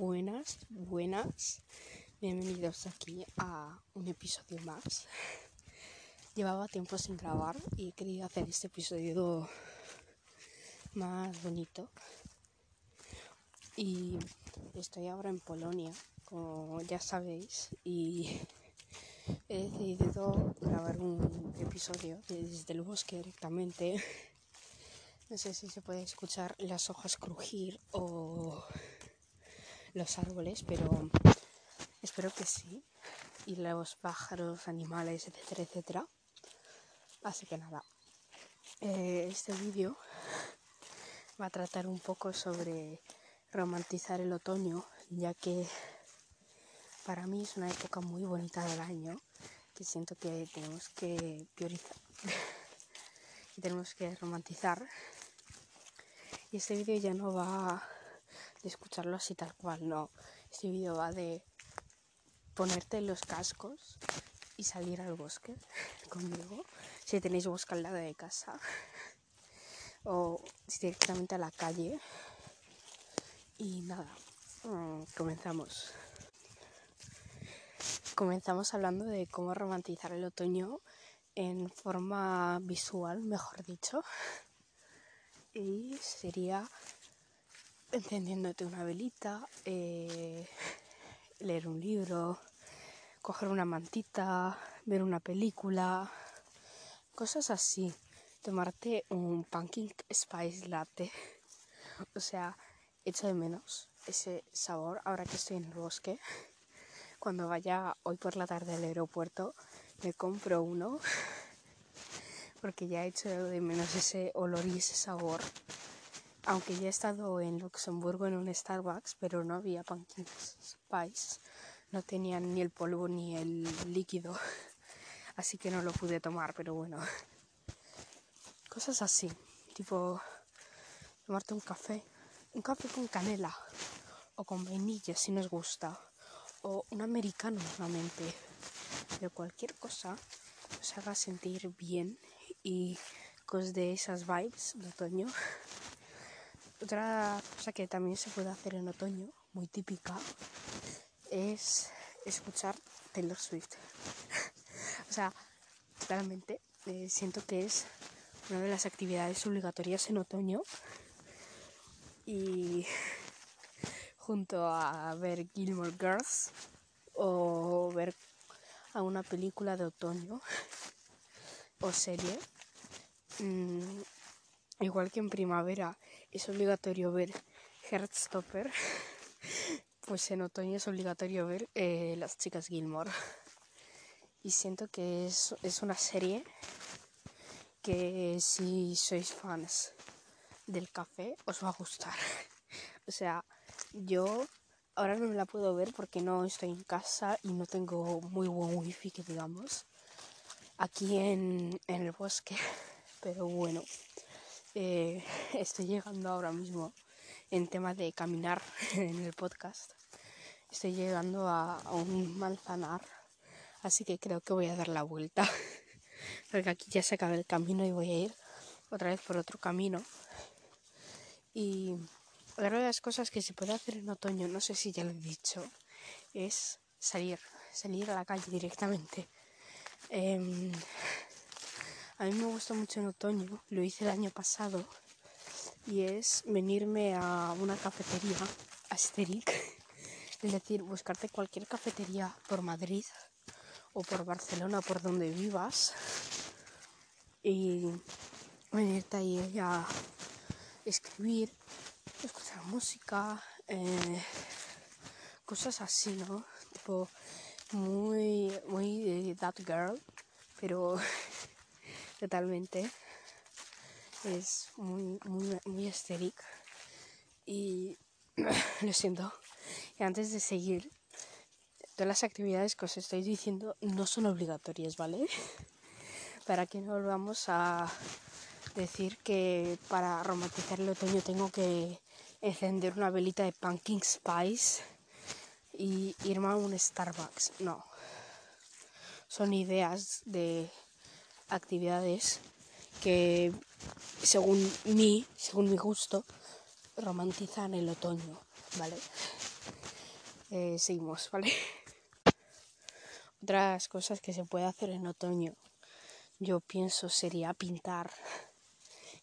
Buenas, buenas. Bienvenidos aquí a un episodio más. Llevaba tiempo sin grabar y he querido hacer este episodio más bonito. Y estoy ahora en Polonia, como ya sabéis, y he decidido grabar un episodio desde el bosque directamente. No sé si se puede escuchar las hojas crujir o los árboles, pero espero que sí. Y los pájaros, animales, etcétera, etcétera. Así que nada, eh, este vídeo va a tratar un poco sobre romantizar el otoño, ya que para mí es una época muy bonita del año, que siento que tenemos que priorizar y tenemos que romantizar. Y este vídeo ya no va de escucharlo así tal cual, no. Este vídeo va de ponerte los cascos y salir al bosque conmigo, si tenéis bosque al lado de casa, o directamente a la calle. Y nada, mm, comenzamos. Comenzamos hablando de cómo romantizar el otoño en forma visual, mejor dicho. Y sería encendiéndote una velita, eh, leer un libro, coger una mantita, ver una película, cosas así. Tomarte un pumpkin spice latte. O sea, echo de menos ese sabor ahora que estoy en el bosque. Cuando vaya hoy por la tarde al aeropuerto, me compro uno. Porque ya he hecho de menos ese olor y ese sabor aunque ya he estado en Luxemburgo en un Starbucks, pero no había pumpkin spice. No tenían ni el polvo ni el líquido. Así que no lo pude tomar, pero bueno. Cosas así. Tipo, tomarte un café. Un café con canela. O con vainilla si nos gusta. O un americano normalmente. De cualquier cosa os haga sentir bien y que os esas vibes de otoño. Otra cosa que también se puede hacer en otoño, muy típica, es escuchar Taylor Swift. o sea, claramente eh, siento que es una de las actividades obligatorias en otoño y junto a ver Gilmore Girls o ver a una película de otoño o serie. Mm, igual que en primavera es obligatorio ver Heartstopper, pues en otoño es obligatorio ver eh, Las chicas Gilmore. Y siento que es, es una serie que si sois fans del café os va a gustar. o sea, yo ahora no me la puedo ver porque no estoy en casa y no tengo muy buen wifi que digamos aquí en, en el bosque. Pero bueno, eh, estoy llegando ahora mismo en tema de caminar en el podcast. Estoy llegando a, un manzanar, así que creo que voy a dar la vuelta, porque aquí ya se acaba el camino y voy a ir otra vez por otro camino. Y otra de las cosas que se puede hacer en otoño, no sé si ya lo he dicho, es salir, salir a la calle directamente. Em, a mí me gusta mucho en otoño, lo hice el año pasado, y es venirme a una cafetería, a es decir, buscarte cualquier cafetería por Madrid o por Barcelona, por donde vivas, y venirte ahí a escribir, escuchar música, eh, cosas así, ¿no? Tipo, muy, muy de that girl, pero totalmente. Es muy, muy, muy estérica. Y lo siento. Y antes de seguir, todas las actividades que os estoy diciendo no son obligatorias, ¿vale? Para que no volvamos a decir que para romantizar el otoño tengo que encender una velita de pumpkin spice y irme a un Starbucks. No. Son ideas de actividades que según mí, según mi gusto, romantizan el otoño, ¿vale? Eh, seguimos, ¿vale? Otras cosas que se puede hacer en otoño, yo pienso sería pintar,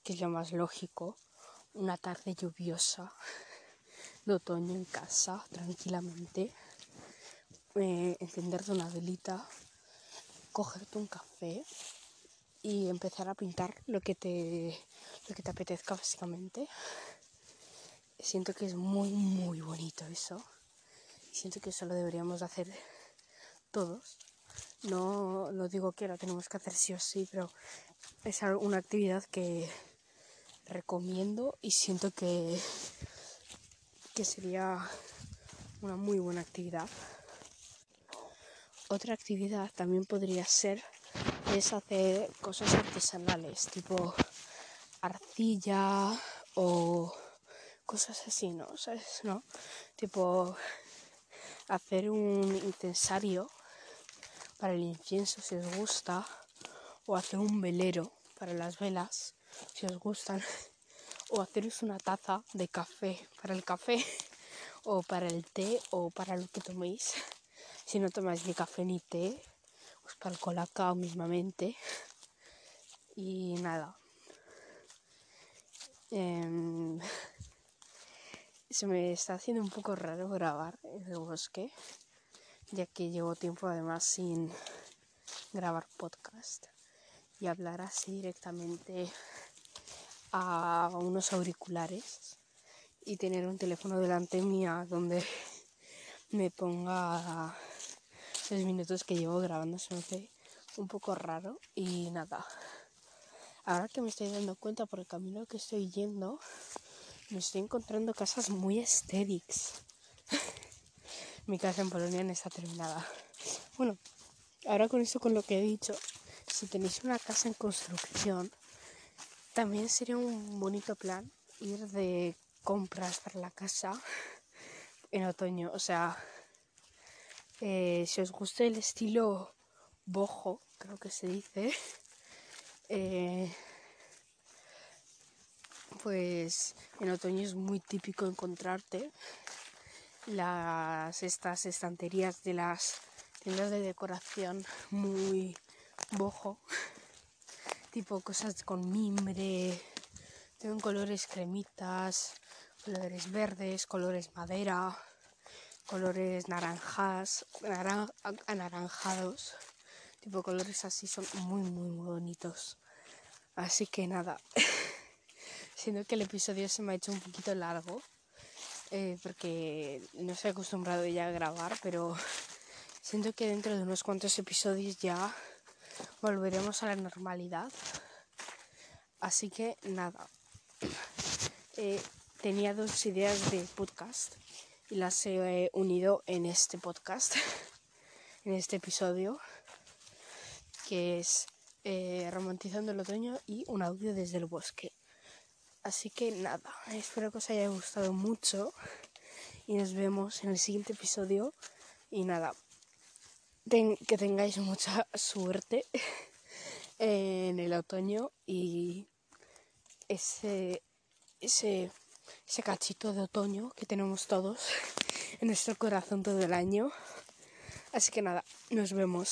que es lo más lógico, una tarde lluviosa de otoño en casa, tranquilamente, eh, encenderte una velita, cogerte un café y empezar a pintar lo que te, lo que te apetezca básicamente. Siento que es muy, muy bonito eso. Siento que eso lo deberíamos hacer todos. No, no digo que lo tenemos que hacer sí o sí, pero es una actividad que recomiendo y siento que, que sería una muy buena actividad. Otra actividad también podría ser es hacer cosas artesanales, tipo arcilla o cosas así, ¿no? ¿Sabes? ¿No? Tipo hacer un incensario para el incienso si os gusta o hacer un velero para las velas si os gustan o haceros una taza de café para el café o para el té o para lo que toméis si no tomáis ni café ni té os para el colacao mismamente. Y nada. Em, se me está haciendo un poco raro grabar en el bosque ya que llevo tiempo además sin grabar podcast y hablar así directamente a unos auriculares y tener un teléfono delante mía donde me ponga los minutos que llevo grabando se me hace un poco raro y nada. Ahora que me estoy dando cuenta por el camino que estoy yendo, me estoy encontrando casas muy estéricas mi casa en Polonia no está terminada. Bueno, ahora con eso, con lo que he dicho, si tenéis una casa en construcción, también sería un bonito plan ir de compras para la casa en otoño. O sea, eh, si os gusta el estilo bojo, creo que se dice, eh, pues en otoño es muy típico encontrarte las estas estanterías de las tiendas de decoración muy bojo tipo cosas con mimbre tienen colores cremitas colores verdes colores madera colores naranjas anaranjados. Tipo colores así son muy muy muy bonitos. Así que nada. Siendo que el episodio se me ha hecho un poquito largo eh, porque no estoy acostumbrado ya a grabar, pero siento que dentro de unos cuantos episodios ya volveremos a la normalidad. Así que nada, eh, tenía dos ideas de podcast y las he unido en este podcast, en este episodio, que es eh, Romantizando el Otoño y un audio desde el bosque. Así que nada, espero que os haya gustado mucho y nos vemos en el siguiente episodio. Y nada, que tengáis mucha suerte en el otoño y ese, ese, ese cachito de otoño que tenemos todos en nuestro corazón todo el año. Así que nada, nos vemos.